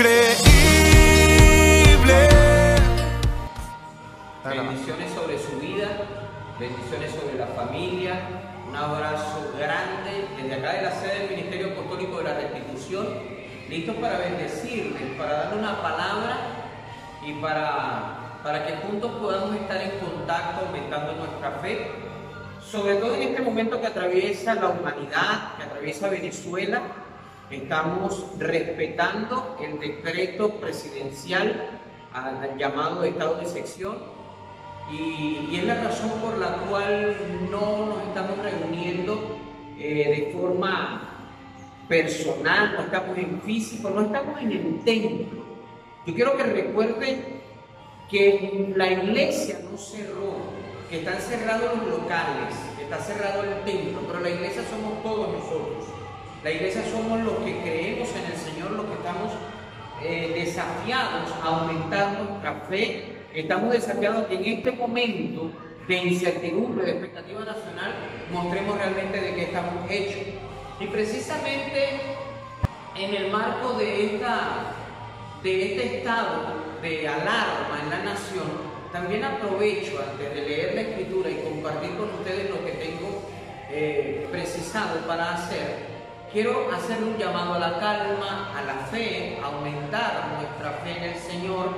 increíble. Bendiciones sobre su vida, bendiciones sobre la familia. Un abrazo grande desde acá de la sede del Ministerio Apostólico de la Restitución. Listos para bendecirles, para darle una palabra y para, para que juntos podamos estar en contacto, aumentando nuestra fe. Sobre todo en este momento que atraviesa la humanidad, que atraviesa Venezuela, estamos respetando el decreto presidencial al llamado estado de sección y, es la razón por la cual no nos estamos reuniendo eh, de forma personal, no estamos en físico, no estamos en el templo. Yo quiero que recuerden que la iglesia no cerró, que están cerrados los locales, está cerrado el templo, pero la iglesia somos todos nosotros. La iglesia somos los que creemos en el Señor, los que estamos eh, desafiados a aumentar nuestra fe Estamos desafiados que en este momento de incertidumbre, de expectativa nacional, mostremos realmente de qué estamos hechos. Y precisamente en el marco de, esta, de este estado de alarma en la nación, también aprovecho antes de leer la escritura y compartir con ustedes lo que tengo eh, precisado para hacer, quiero hacer un llamado a la calma, a la fe, a aumentar nuestra fe en el Señor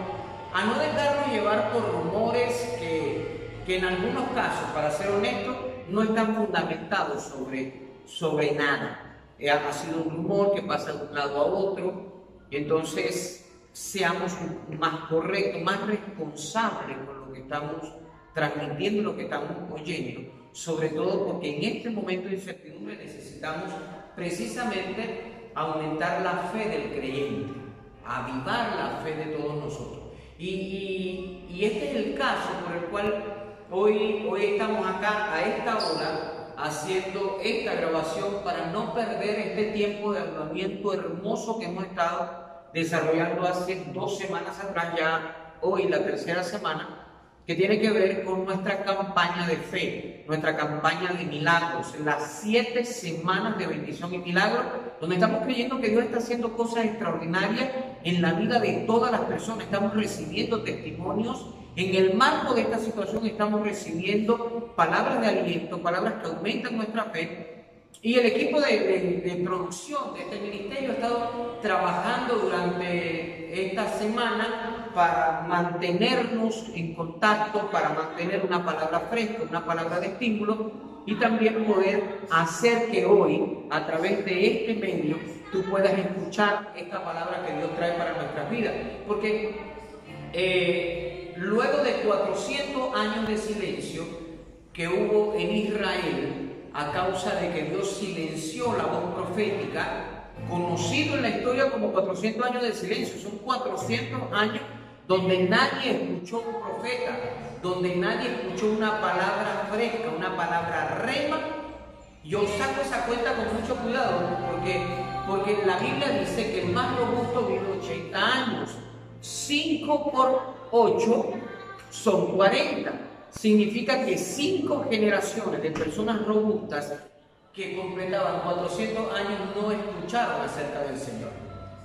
a no dejarnos llevar por rumores que, en algunos casos, para ser honesto, no están fundamentados sobre, sobre nada. Eh, ha sido un rumor que pasa de un lado a otro, entonces seamos más correctos, más responsables con lo que estamos transmitiendo, lo que estamos oyendo, sobre todo porque en este momento de incertidumbre necesitamos precisamente aumentar la fe del creyente, avivar la fe de todos nosotros. Y, este es el caso por el cual hoy, hoy estamos acá a esta hora haciendo esta grabación para no perder este tiempo de avivamiento hermoso que hemos estado desarrollando hace dos semanas atrás, ya hoy la tercera semana, que tiene que ver con nuestra campaña de fe, nuestra campaña de milagros, las siete semanas de bendición y milagros, donde estamos creyendo que Dios está haciendo cosas extraordinarias en la vida de todas las personas, estamos recibiendo testimonios, en el marco de esta situación estamos recibiendo palabras de aliento, palabras que aumentan nuestra fe, y el equipo de, producción de este ministerio ha estado trabajando durante esta semana para mantenernos en contacto, para mantener una palabra fresca, una palabra de estímulo y también poder hacer que hoy, a través de este medio, tú puedas escuchar esta palabra que Dios trae para nuestras vidas. Porque eh, luego de 400 años de silencio que hubo en Israel, a causa de que Dios silenció la voz profética, conocido en la historia como 400 años de silencio. Son 400 años donde nadie escuchó un profeta, donde nadie escuchó una palabra fresca, una palabra rema. Yo saco esa cuenta con mucho cuidado porque, porque la Biblia dice que el más robusto vive 80 años. 5 por 8 son 40 significa que cinco generaciones de personas robustas que completaban 400 años no escucharon acerca del Señor.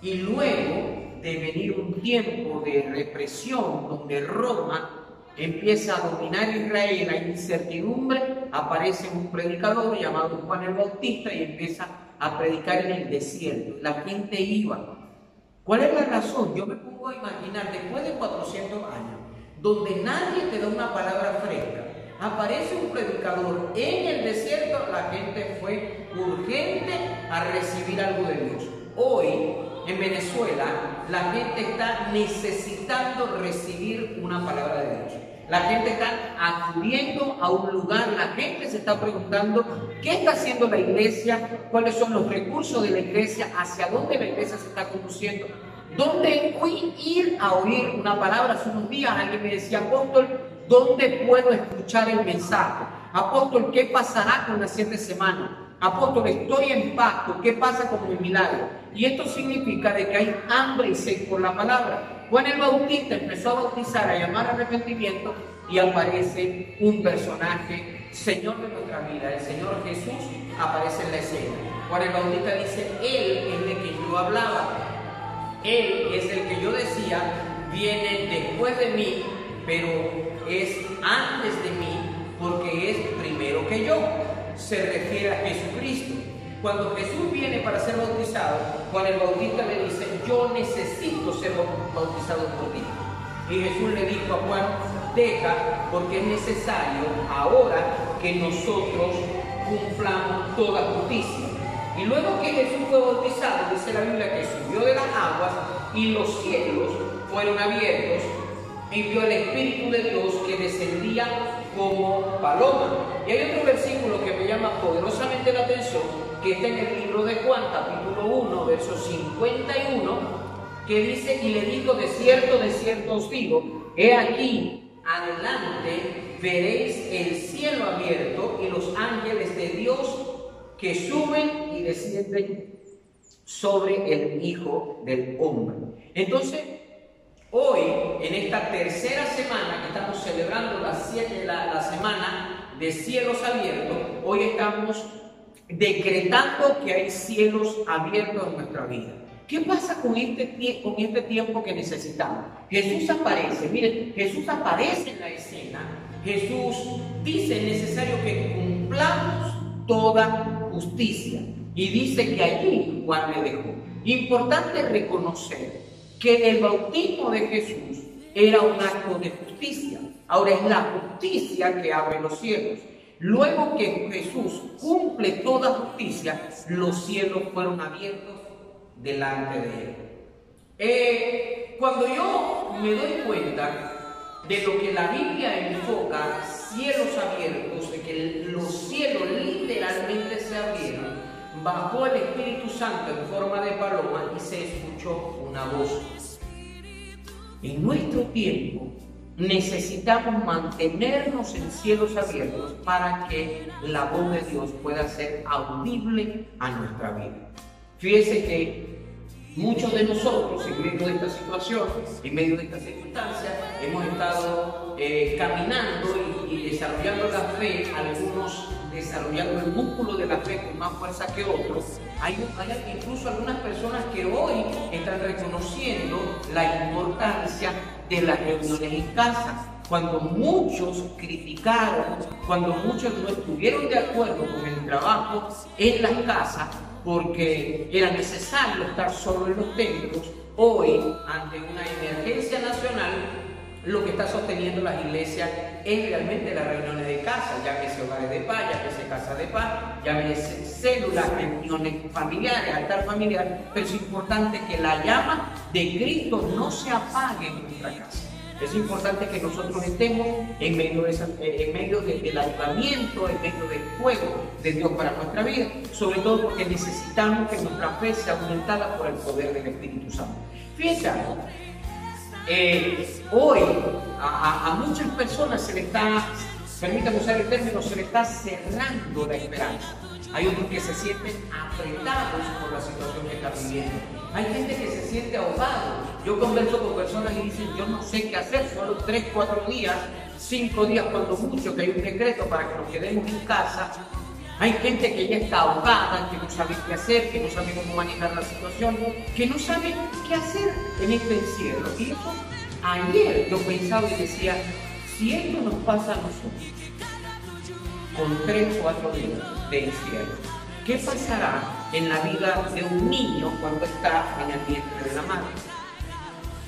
Y luego de venir un tiempo de represión donde Roma empieza a dominar Israel, hay incertidumbre, aparece un predicador llamado Juan el Bautista y empieza a predicar en el desierto. La gente iba. ¿Cuál es la razón? Yo me pongo a imaginar, después de 400 años, donde nadie te da una palabra fresca. Aparece un predicador en el desierto, la gente fue urgente a recibir algo de Dios. Hoy, en Venezuela, la gente está necesitando recibir una palabra de Dios. La gente está acudiendo a un lugar, la gente se está preguntando qué está haciendo la iglesia, cuáles son los recursos de la iglesia, hacia dónde la iglesia se está conduciendo. ¿Dónde fui ir a oír una palabra hace unos días? Alguien me decía, apóstol, ¿dónde puedo escuchar el mensaje? Apóstol, ¿qué pasará con las siete semanas? Apóstol, estoy en pacto, ¿qué pasa con mi milagro? Y esto significa de que hay hambre y sed por la palabra. Juan el Bautista empezó a bautizar, a llamar arrepentimiento y aparece un personaje, Señor de nuestra vida, el Señor Jesús aparece en la escena. Juan el Bautista dice, Él es de quien yo hablaba Él es el que yo decía, viene después de mí, pero es antes de mí porque es primero que yo. Se refiere a Jesucristo. Cuando Jesús viene para ser bautizado, Juan el Bautista le dice, yo necesito ser bautizado por ti. Y Jesús le dijo a Juan, deja porque es necesario ahora que nosotros cumplamos toda justicia. Y luego que Jesús fue bautizado, dice la Biblia que subió de las aguas y los cielos fueron abiertos y vio el Espíritu de Dios que descendía como paloma. Y hay otro versículo que me llama poderosamente la atención, que está en el libro de Juan, capítulo 1, verso 51, que dice, y le dijo, de cierto, de cierto os digo, he aquí, adelante veréis el cielo abierto y los ángeles de Dios que suben sobre el Hijo del Hombre. Entonces, hoy, en esta tercera semana que estamos celebrando la, la, la semana de cielos abiertos, hoy estamos decretando que hay cielos abiertos en nuestra vida. ¿Qué pasa con este, con este tiempo que necesitamos? Jesús aparece, miren, Jesús aparece en la escena. Jesús dice necesario que cumplamos toda justicia. Y dice que allí Juan le dejó. Importante reconocer que el bautismo de Jesús era un acto de justicia. Ahora es la justicia que abre los cielos. Luego que Jesús cumple toda justicia, los cielos fueron abiertos delante de él. Eh, cuando yo me doy cuenta de lo que la Biblia enfoca, cielos abiertos, de que los cielos literalmente se abrieron, bajó el Espíritu Santo en forma de paloma y se escuchó una voz. En nuestro tiempo necesitamos mantenernos en cielos abiertos para que la voz de Dios pueda ser audible a nuestra vida. Fíjese que muchos de nosotros, en medio de esta situación, en medio de esta circunstancia, hemos estado eh, caminando y, desarrollando la fe, algunos desarrollando el músculo de la fe con más fuerza que otros. Hay, hay incluso algunas personas que hoy están reconociendo la importancia de las reuniones en casa. Cuando muchos criticaron, cuando muchos no estuvieron de acuerdo con el trabajo en las casas, porque era necesario estar solo en los templos, hoy, ante una emergencia nacional, lo que está sosteniendo las iglesias es realmente las reuniones de casa, llámese hogares de paz, llámese casa de paz, llámese células, reuniones familiares, altar familiar, pero es importante que la llama de Cristo no se apague en nuestra casa. Es importante que nosotros estemos en medio, de eh, en del ayudamiento, en medio del fuego de Dios para nuestra vida, sobre todo porque necesitamos que nuestra fe sea aumentada por el poder del Espíritu Santo. Fíjense eh, hoy a, muchas personas se le está, permítame usar el término, se le está cerrando la esperanza. Hay otros que se sienten apretados por la situación que están viviendo. Hay gente que se siente ahogado. Yo converso con personas y dicen, yo no sé qué hacer, solo tres, cuatro días, cinco días cuando mucho, que hay un decreto para que nos quedemos en casa. Hay gente que ya está ahogada, que no sabe qué hacer, que no sabe cómo manejar la situación, que no sabe qué hacer en este encierro. Y eso, ayer yo pensaba y decía, si esto nos pasa a nosotros, con tres, cuatro días de encierro, ¿qué pasará en la vida de un niño cuando está en el vientre de la madre?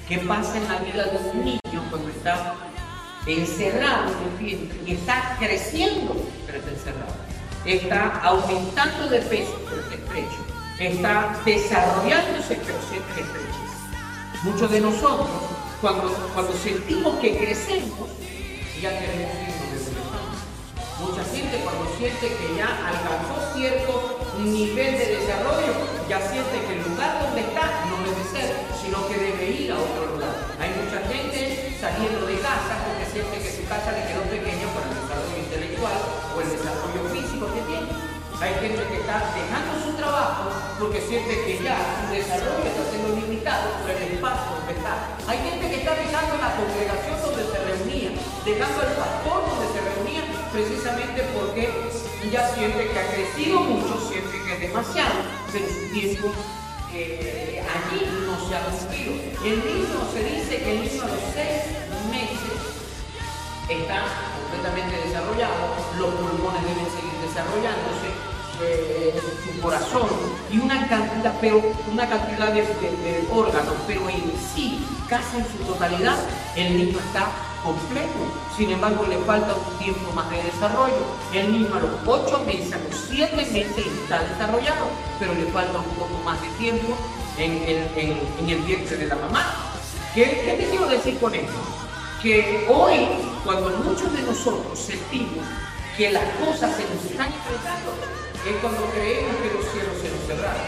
¿Qué pasa en la vida de un niño cuando está encerrado en el vientre y está creciendo, pero está encerrado? Está aumentando de peso, está estrecho, está desarrollándose, siempre estrecho. Muchos de nosotros, cuando, cuando sentimos que crecemos, ya queremos irnos desde Mucha gente cuando siente que ya alcanzó cierto nivel de desarrollo, ya siente que el lugar donde está no debe ser, sino que debe ir a otro lugar. Hay mucha gente saliendo de casa porque siente que su casa le quedó pequeña por el desarrollo intelectual o el desarrollo Hay gente que está dejando su trabajo porque siente que ya su desarrollo está siendo limitado por el espacio donde está. Hay gente que está dejando la congregación donde se reunía, dejando el pastor donde se reunía, precisamente porque ya siente que ha crecido mucho, siente que es demasiado, pero su tiempo eh, allí no se ha cumplido. El niño se dice que el niño a seis está completamente desarrollado, los pulmones deben seguir desarrollándose, eh, su corazón y una cantidad, pero una cantidad de, órganos, pero en sí, casi en su totalidad, el niño está completo. Sin embargo, le falta un tiempo más de desarrollo. El niño a los 8 meses, a los 7 meses está desarrollado, pero le falta un poco más de tiempo en, el vientre de la mamá. ¿Qué, ¿Qué te quiero decir con esto? Que hoy, cuando muchos de nosotros sentimos que las cosas se nos están enfrentando, es cuando creemos que los cielos se nos cerraron,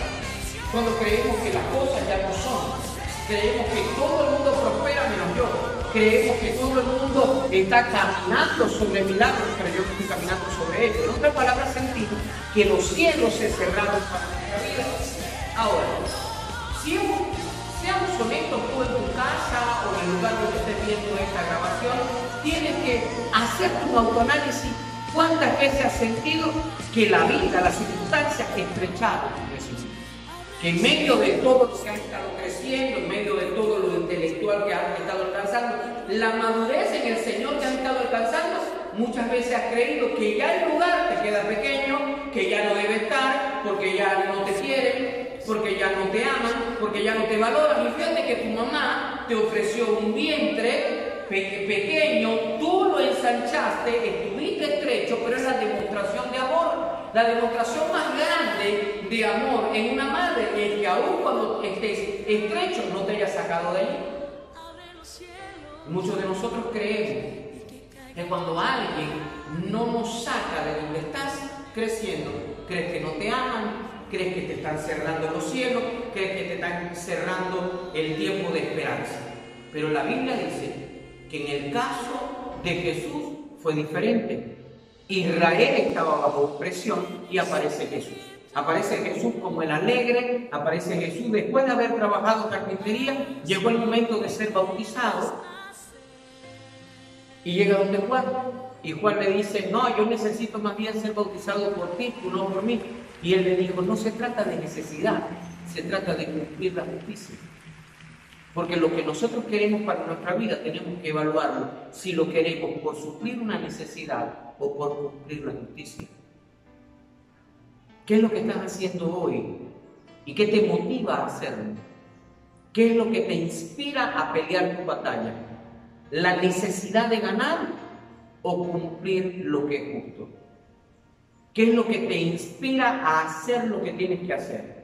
cuando creemos que las cosas ya no son, creemos que todo el mundo prospera menos yo, creemos que todo el mundo está caminando sobre milagros, pero yo estoy caminando sobre ellos. En otras palabras, sentimos que los cielos se cerraron para nuestra vida. Ahora, si seamos honestos, tú en tu casa o en el lugar donde estés viendo esta grabación, tienes que hacer tu autoanálisis. ¿Cuántas veces has sentido que la vida, las circunstancias estrecharon que en medio de todo lo que han estado creciendo, en medio de todo lo intelectual que han estado alcanzando, la madurez en el Señor que han estado alcanzando, muchas veces has creído que ya el lugar te queda pequeño, que ya no debe estar, porque ya no te quieren, porque ya no te aman, porque ya no te valoran. Y fíjate que tu mamá te ofreció un vientre pequeño, tú lo ensanchaste, estuviste estrecho, pero es la demostración de amor. La demostración más grande de amor en una madre es que aún cuando estés estrecho no te haya sacado de allí. Muchos de nosotros creemos que cuando alguien no nos saca de donde estás creciendo, crees que no te aman, crees que te están cerrando los cielos, crees que te están cerrando el tiempo de esperanza. Pero la Biblia dice que en el caso de Jesús fue diferente. Israel estaba bajo presión y aparece Jesús. Aparece Jesús como el alegre, aparece Jesús después de haber trabajado carpintería, llegó el momento de ser bautizado y llega donde Juan. Y Juan le dice, no, yo necesito más bien ser bautizado por ti, tú no por mí. Y él le dijo, no se trata de necesidad, se trata de cumplir la justicia. Porque lo que nosotros queremos para nuestra vida tenemos que evaluarlo si lo queremos por suplir una necesidad o por cumplir la justicia. ¿Qué es lo que estás haciendo hoy? ¿Y qué te motiva a hacerlo? ¿Qué es lo que te inspira a pelear tu batalla? ¿La necesidad de ganar o cumplir lo que es justo? ¿Qué es lo que te inspira a hacer lo que tienes que hacer?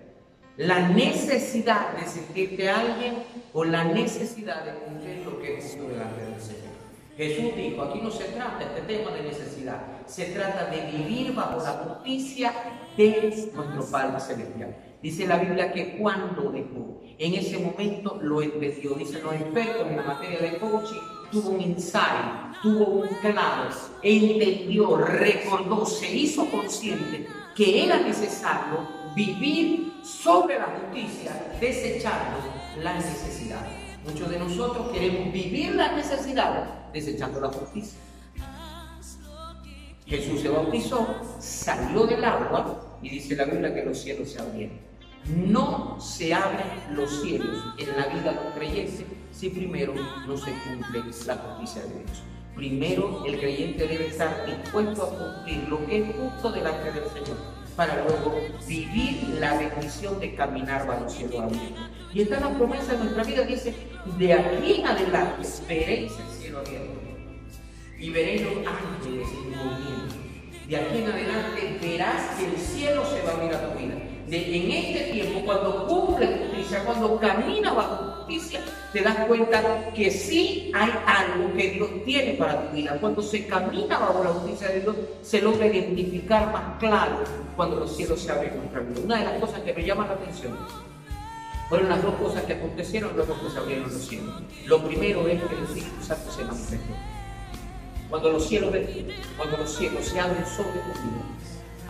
la necesidad de sentirte alguien o la necesidad de cumplir lo que es justo delante del Señor. Jesús dijo, aquí no se trata este tema de necesidad, se trata de vivir bajo la justicia de nuestro Padre Celestial. Dice la Biblia que cuando dejó, en ese momento lo entendió. Dicen los expertos en la materia de coaching, tuvo un insight, tuvo un claro, entendió, recordó, se hizo consciente que era necesario vivir sobre la justicia, desechando la necesidad. Muchos de nosotros queremos vivir la necesidad desechando la justicia. Jesús se bautizó, salió del agua y dice la Biblia que los cielos se abrieron. No se abren los cielos en la vida de un creyente si primero no se cumple la justicia de Dios. Primero el creyente debe estar dispuesto a cumplir lo que es justo delante del Señor para luego vivir la bendición de caminar bajo el cielo abierto. Y está la promesa de nuestra vida, dice, de aquí en adelante veréis el cielo abierto y veréis los ángeles en movimiento. De aquí en adelante verás que el cielo se va a abrir a tu vida en este tiempo, cuando cumple justicia, cuando camina bajo justicia, te das cuenta que sí hay algo que Dios tiene para tu vida. Cuando se camina bajo la justicia de Dios, se logra identificar más claro cuando los cielos se abren en nuestra vida. Una de las cosas que me llama la atención fueron las dos cosas que acontecieron luego que se abrieron los cielos. Lo primero es que el Espíritu Santo se manifestó. Cuando los cielos, cuando los cielos se abren sobre tu vida,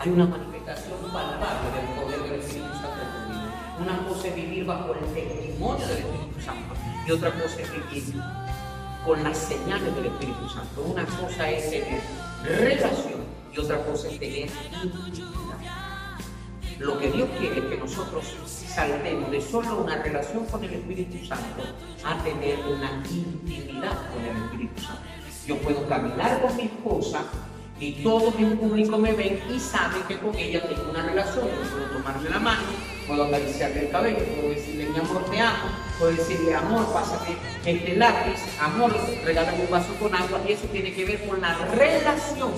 hay una manifestación palpable del poder del Espíritu Santo en tu vida. Una cosa es vivir bajo el testimonio del Espíritu Santo y otra cosa es vivir con las señales del Espíritu Santo. Una cosa es tener relación y otra cosa es tener intimidad. Lo que Dios quiere es que nosotros saltemos de solo una relación con el Espíritu Santo a tener una intimidad con el Espíritu Santo. Yo puedo caminar con mi esposa y todos en público me ven y saben que con ella tengo una relación. Puedo tomarle la mano, puedo acariciarle el cabello, puedo decirle mi amor te amo, puedo decirle amor, pásame este lápiz, amor, regálame un vaso con agua y eso tiene que ver con la relación.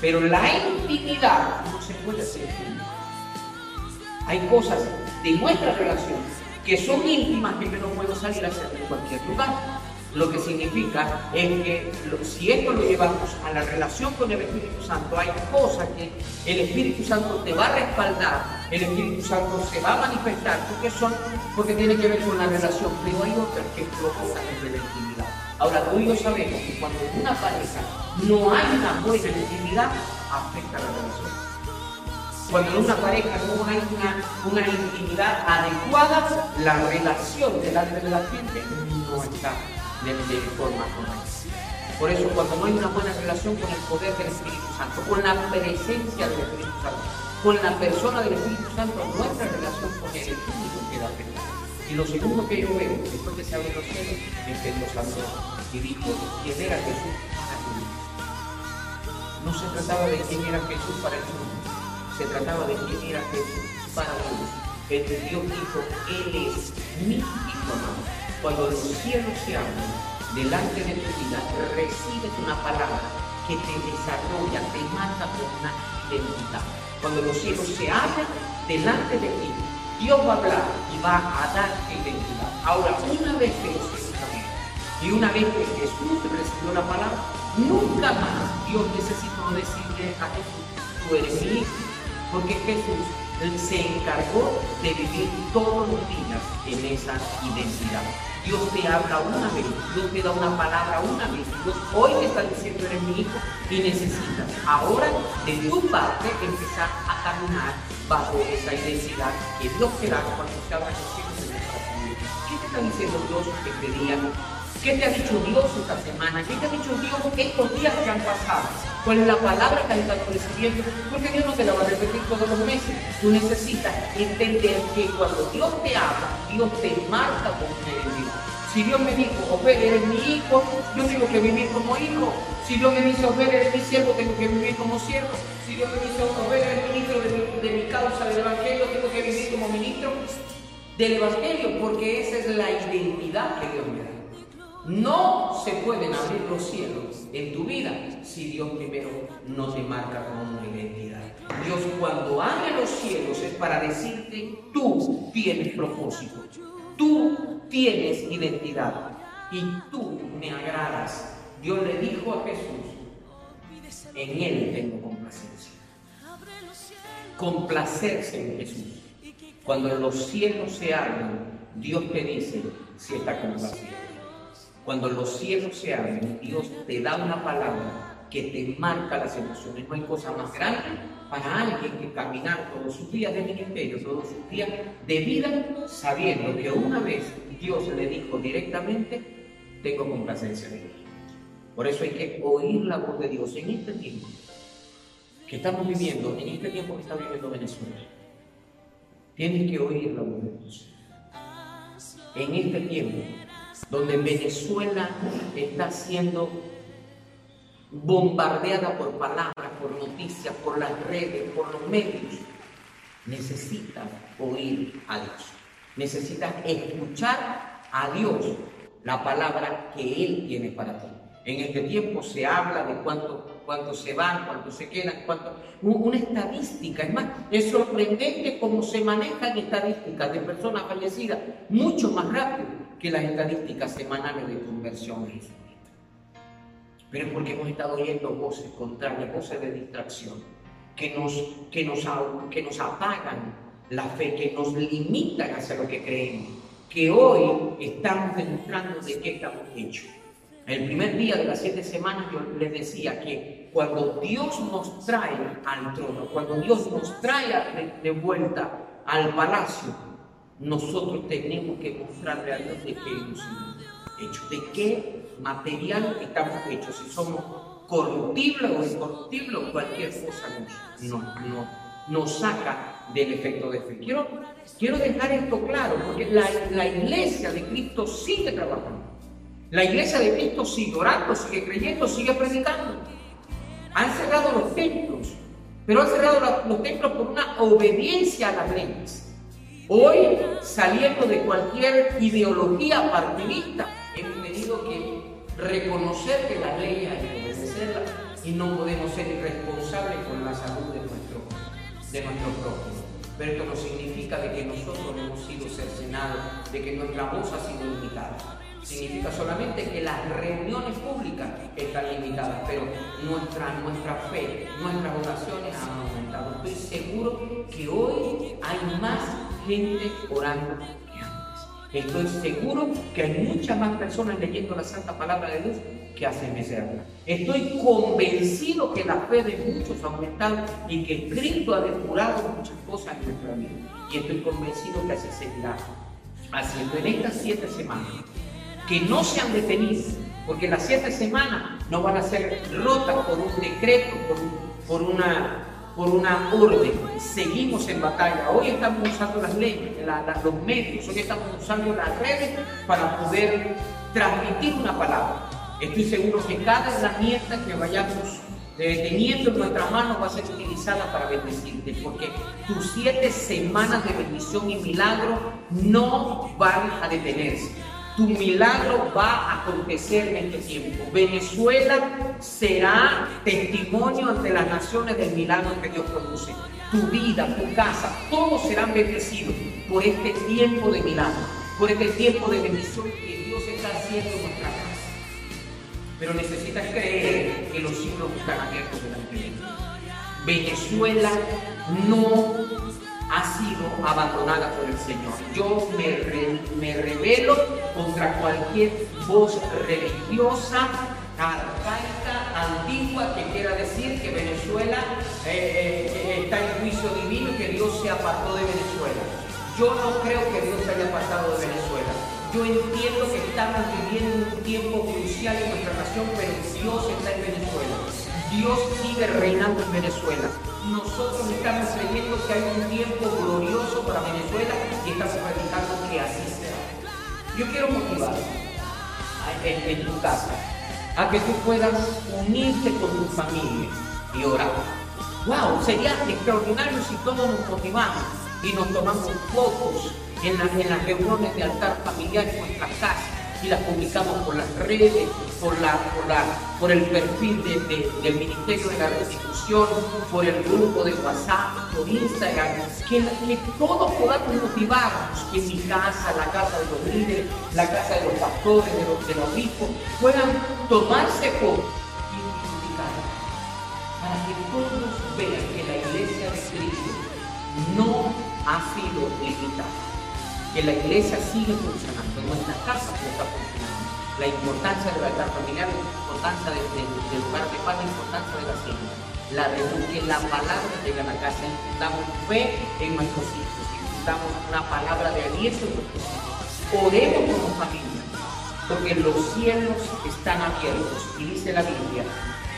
Pero la intimidad no se puede hacer. Hay cosas de nuestra relación que son íntimas que yo no puedo salir a hacer en cualquier lugar. Lo que significa es que si esto lo llevamos a la relación con el Espíritu Santo, hay cosas que el Espíritu Santo te va a respaldar, el Espíritu Santo se va a manifestar, porque son, porque tiene que ver con la relación, pero hay otras que provocan la intimidad. Ahora, tú y yo sabemos que cuando en una pareja no hay una buena intimidad, afecta la relación. Cuando en una pareja no hay una, una intimidad adecuada, la relación delante de la gente no está de, de forma correcta. Por eso, cuando no hay una buena relación con el poder del Espíritu Santo, con la presencia del Espíritu Santo, con la persona del Espíritu Santo, nuestra relación con Él es único queda afectada. Y lo segundo que yo veo, después que se abren los cielos, es que Dios habló y dijo quién era Jesús para el. No se trataba de quién era Jesús para el mundo, se trataba de quién era Jesús para el mundo. El Dios dijo, Él es mi hijo amado cuando los cielos se abren delante de tu vida, recibes una palabra que te desarrolla, te mata por una identidad. Cuando los cielos se abren delante de ti, Dios va a hablar y va a darte identidad. Ahora, una vez que los cielos se y una vez que Jesús recibió la palabra, nunca más Dios necesitó decirle a Jesús, tú eres mi hijo, porque Jesús se encargó de vivir todos los días en esa identidad. Dios te habla una vez, Dios te da una palabra una vez, Dios hoy te está diciendo eres mi hijo y necesitas ahora de tu parte empezar a caminar bajo esa identidad que Dios te da cuando en nuestra vida. ¿Qué te está diciendo Dios este día? ¿Qué te ha dicho Dios esta semana? ¿Qué te ha dicho Dios estos días que han pasado? ¿Cuál es la palabra que has estado recibiendo? Porque Dios no te la va a repetir todos los meses. Tú necesitas entender que cuando Dios te habla, Dios te marca como Dios. Si Dios me dijo, Ofer, eres mi hijo, yo tengo que vivir como hijo. Si Dios me dice, Ofer, eres mi siervo, tengo que vivir como siervo. Si Dios me dice, Ofer, eres ministro de mi, de mi causa del Evangelio, tengo que vivir como ministro del Evangelio, porque esa es la identidad que Dios me da. No se pueden abrir los cielos en tu vida si Dios primero no te marca como una identidad. Dios cuando abre los cielos es para decirte, tú tienes propósito, tú tienes identidad y tú me agradas. Dios le dijo a Jesús, en Él tengo complacencia. Complacerse en Jesús. Cuando los cielos se abren, Dios te dice si está complacido. Cuando los cielos se abren, Dios te da una palabra que te marca las emociones. No hay cosa más grande para alguien que caminar todos sus días de ministerio, todos sus días de vida, sabiendo que una vez Dios le dijo directamente, tengo complacencia de Dios. Por eso hay que oír la voz de Dios en este tiempo que estamos viviendo, en este tiempo que está viviendo Venezuela. Tienes que oír la voz de Dios. En este tiempo donde Venezuela está siendo bombardeada por palabras, por noticias, por las redes, por los medios, necesita oír a Dios. Necesitas escuchar a Dios la palabra que Él tiene para ti. En este tiempo se habla de cuánto, cuánto se van, cuánto se quedan, cuánto... Una estadística, es más, es sorprendente cómo se manejan estadísticas de personas fallecidas mucho más rápido que las estadísticas semanales de conversión Pero es porque hemos estado oyendo voces contrarias, voces de distracción, que nos, que nos, que nos apagan la fe, que nos limitan hacia lo que creemos, que hoy estamos demostrando de qué estamos hechos. El primer día de las siete semanas yo les decía que cuando Dios nos trae al trono, cuando Dios nos trae de vuelta al palacio, nosotros tenemos que mostrarle a Dios de qué hemos sido hechos, de qué material estamos hechos, si somos corruptibles o incorruptibles cualquier cosa nos, nos saca del efecto de fe. Quiero, quiero dejar esto claro, porque la, la iglesia de Cristo sigue trabajando. La iglesia de Cristo sigue orando, sigue creyendo, sigue predicando. Han cerrado los templos, pero han cerrado los templos por una obediencia a las leyes. Hoy, saliendo de cualquier ideología partidista, hemos tenido que reconocer que la ley hay que obedecerla y no podemos ser irresponsables con la salud de nuestro, de nuestro prójimo. Pero esto no significa de que nosotros hemos sido cercenados, de que nuestra voz ha sido limitada. Significa solamente que las reuniones públicas están limitadas, pero nuestra, nuestra fe, nuestras oraciones han aumentado. Estoy seguro que hoy hay más gente orando que antes. Estoy seguro que hay muchas más personas leyendo la Santa Palabra de Dios que hace meses Estoy convencido que la fe de muchos ha aumentado y que Cristo ha depurado muchas cosas en nuestra vida. Y estoy convencido que así seguirá haciendo en estas siete semanas que no se han detenido, porque las siete semanas no van a ser rotas por un decreto, por, una, por una orden. Seguimos en batalla. Hoy estamos usando las leyes, los medios, hoy estamos usando las redes para poder transmitir una palabra. Estoy seguro que cada herramienta que vayamos teniendo en nuestras manos va a ser utilizada para bendecirte, porque tus siete semanas de bendición y milagro no van a detenerse. Tu milagro va a acontecer en este tiempo. Venezuela será testimonio ante las naciones del milagro que Dios produce. Tu vida, tu casa, todos serán bendecidos por este tiempo de milagro, por este tiempo de bendición que Dios está haciendo en nuestra casa. Pero necesitas creer que los cielos están abiertos delante de ti. Venezuela no ha sido abandonada por el Señor. Yo me, me revelo contra cualquier voz religiosa, arcaica, antigua, que quiera decir que Venezuela eh, eh, está en juicio divino y que Dios se apartó de Venezuela. Yo no creo que Dios se haya apartado de Venezuela. Yo entiendo que estamos viviendo un tiempo crucial en nuestra nación, pero Dios está en Venezuela. Dios sigue reinando en Venezuela nosotros estamos creyendo que hay un tiempo glorioso para Venezuela y estamos predicando que así sea. Yo quiero motivar en, tu casa a que tú puedas unirte con tu familia y orar. ¡Wow! Sería extraordinario si todos nos motivamos y nos tomamos fotos en, en las reuniones de altar familiar en nuestras casas y las publicamos por las redes, por, la, por, el perfil del Ministerio de la Restitución, por el grupo de WhatsApp, por Instagram, que, todos podamos motivarnos, que mi casa, la casa de los líderes, la casa de los pastores, de los, de los obispos, puedan tomarse fotos y multiplicar para que todos vean que la iglesia de Cristo no ha sido limitada que la iglesia sigue funcionando, nuestra casa no está funcionando. La importancia de la altar familiar, la importancia del lugar de paz, la importancia de la cena. La que la palabra llega la casa, damos fe en nuestros hijos, damos una palabra de aliento en nuestros. Oremos como familia, porque los cielos están abiertos y dice la Biblia,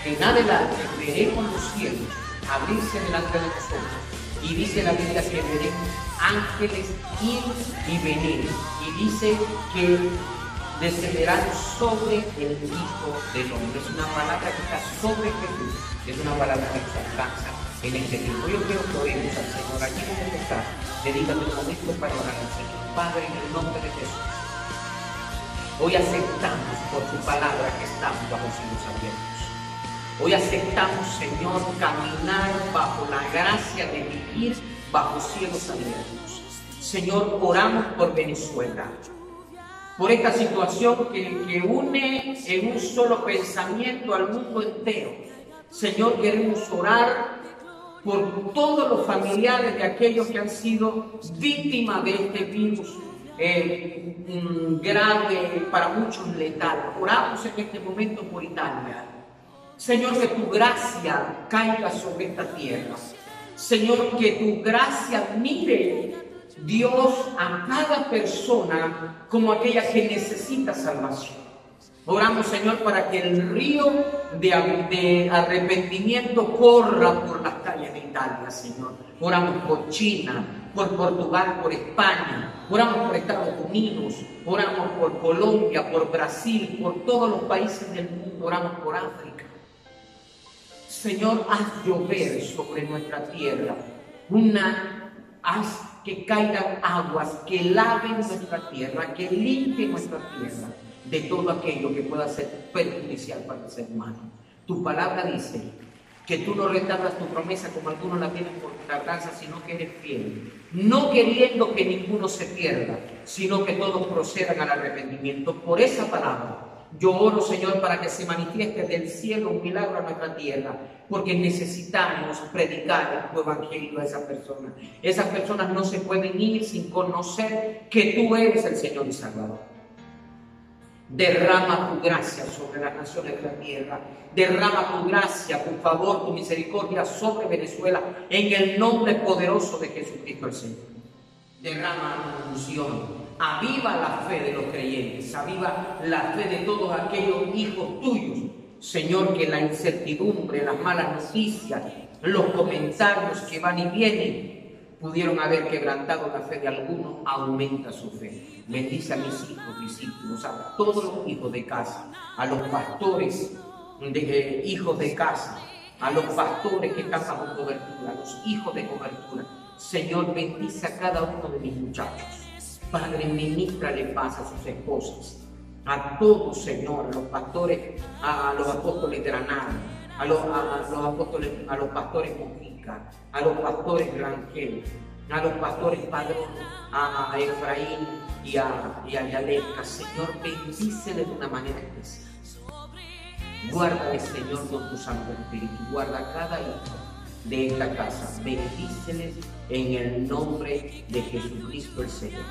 en adelante veremos los cielos abrirse delante de nosotros y dice la Biblia que veremos ángeles ir y venir. Y dice que descenderán sobre el Hijo del Hombre. Es una palabra que está sobre Jesús. Es una palabra que nos alcanza en este tiempo. Yo quiero que oremos al Señor. Aquí donde está, dedícate un momento para orar al Señor. Padre, en el nombre de Jesús. Hoy aceptamos por tu palabra que estamos bajo cielos abiertos. Hoy aceptamos, Señor, caminar bajo la gracia de vivir bajo cielos abiertos. Señor, oramos por Venezuela, por esta situación que, une en un solo pensamiento al mundo entero. Señor, queremos orar por todos los familiares de aquellos que han sido víctimas de este virus eh, grave, para muchos letal. Oramos en este momento por Italia. Señor, que tu gracia caiga sobre esta tierra. Señor, que tu gracia mire, Dios, a cada persona como aquella que necesita salvación. Oramos, Señor, para que el río de, arrepentimiento corra por las calles de Italia, Señor. Oramos por China, por Portugal, por España. Oramos por Estados Unidos. Oramos por Colombia, por Brasil, por todos los países del mundo. Oramos por África. Señor, haz llover sobre nuestra tierra. Una, haz que caigan aguas que laven nuestra tierra, que limpien nuestra tierra de todo aquello que pueda ser perjudicial para el ser humano. Tu palabra dice que tú no retardas tu promesa como algunos la tienen por tardanza, sino que eres fiel, no queriendo que ninguno se pierda, sino que todos procedan al arrepentimiento. Por esa palabra, yo oro, Señor, para que se manifieste del cielo un milagro a nuestra tierra, porque necesitamos predicar el evangelio a esas personas. Esas personas no se pueden ir sin conocer que tú eres el Señor y Salvador. Derrama tu gracia sobre las naciones de la tierra. Derrama tu gracia, tu favor, tu misericordia sobre Venezuela en el nombre poderoso de Jesucristo el Señor. Derrama unción. Aviva la fe de los creyentes. Aviva la fe de todos aquellos hijos tuyos. Señor, que la incertidumbre, las malas noticias, los comentarios que van y vienen, pudieron haber quebrantado la fe de algunos, aumenta su fe. Bendice a mis hijos, discípulos, a todos los hijos de casa, a los pastores, de, eh, hijos de casa, a los pastores que están bajo cobertura, a los hijos de cobertura. Señor, bendice a cada uno de mis muchachos. Padre, ministra de paz a sus esposas, a todos, Señor, a los pastores, a, los apóstoles de a los, a, los apóstoles, a los pastores Mojica, a los pastores Rangel, a los pastores Padrón, a, Efraín y a, y a Señor, bendícele de una manera especial. Guárdale, Señor, con tu Santo Espíritu. Guarda cada hijo de esta casa. Bendíceles en el nombre de Jesucristo el Señor.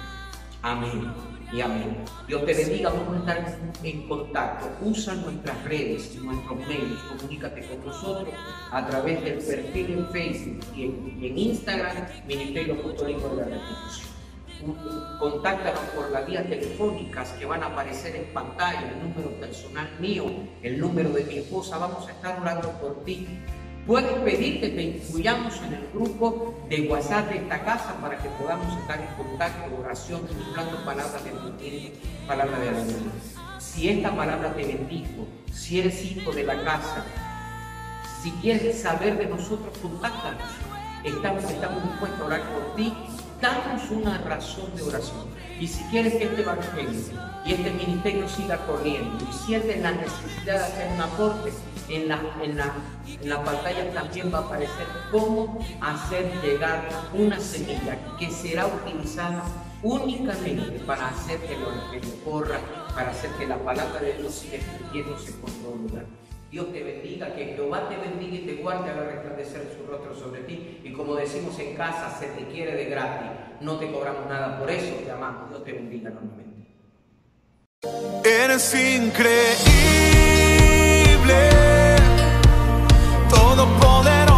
Amén y amén. Dios te bendiga, vamos a estar en contacto. Usa nuestras redes, nuestros medios, comunícate con nosotros a través del perfil en Facebook y en, Instagram, Ministerio Apostólico de la Restitución. Contáctanos por las vías telefónicas que van a aparecer en pantalla, el número personal mío, el número de mi esposa. Vamos a estar orando por ti Puedes pedir que te incluyamos en el grupo de WhatsApp de esta casa para que podamos estar en contacto, oración, buscando palabras de aliento, palabras de alegría. Si esta palabra te bendijo, si eres hijo de la casa, si quieres saber de nosotros, contáctanos. Estamos, estamos dispuestos a orar por ti. Danos una razón de oración. Y si quieres que este evangelio y este ministerio siga corriendo y sientes la necesidad de hacer un aporte, en la, en la, en la pantalla también va a aparecer cómo hacer llegar una semilla que será utilizada únicamente para hacer que evangelio corra, para hacer que la palabra de Dios siga extendiéndose por todo lugar. Dios te bendiga, que Jehová te bendiga y te guarde, haga resplandecer su rostro sobre ti. Y como decimos en casa, se te quiere de gratis, no te cobramos nada por eso, te amamos. Dios te bendiga enormemente. Eres increíble, todo poder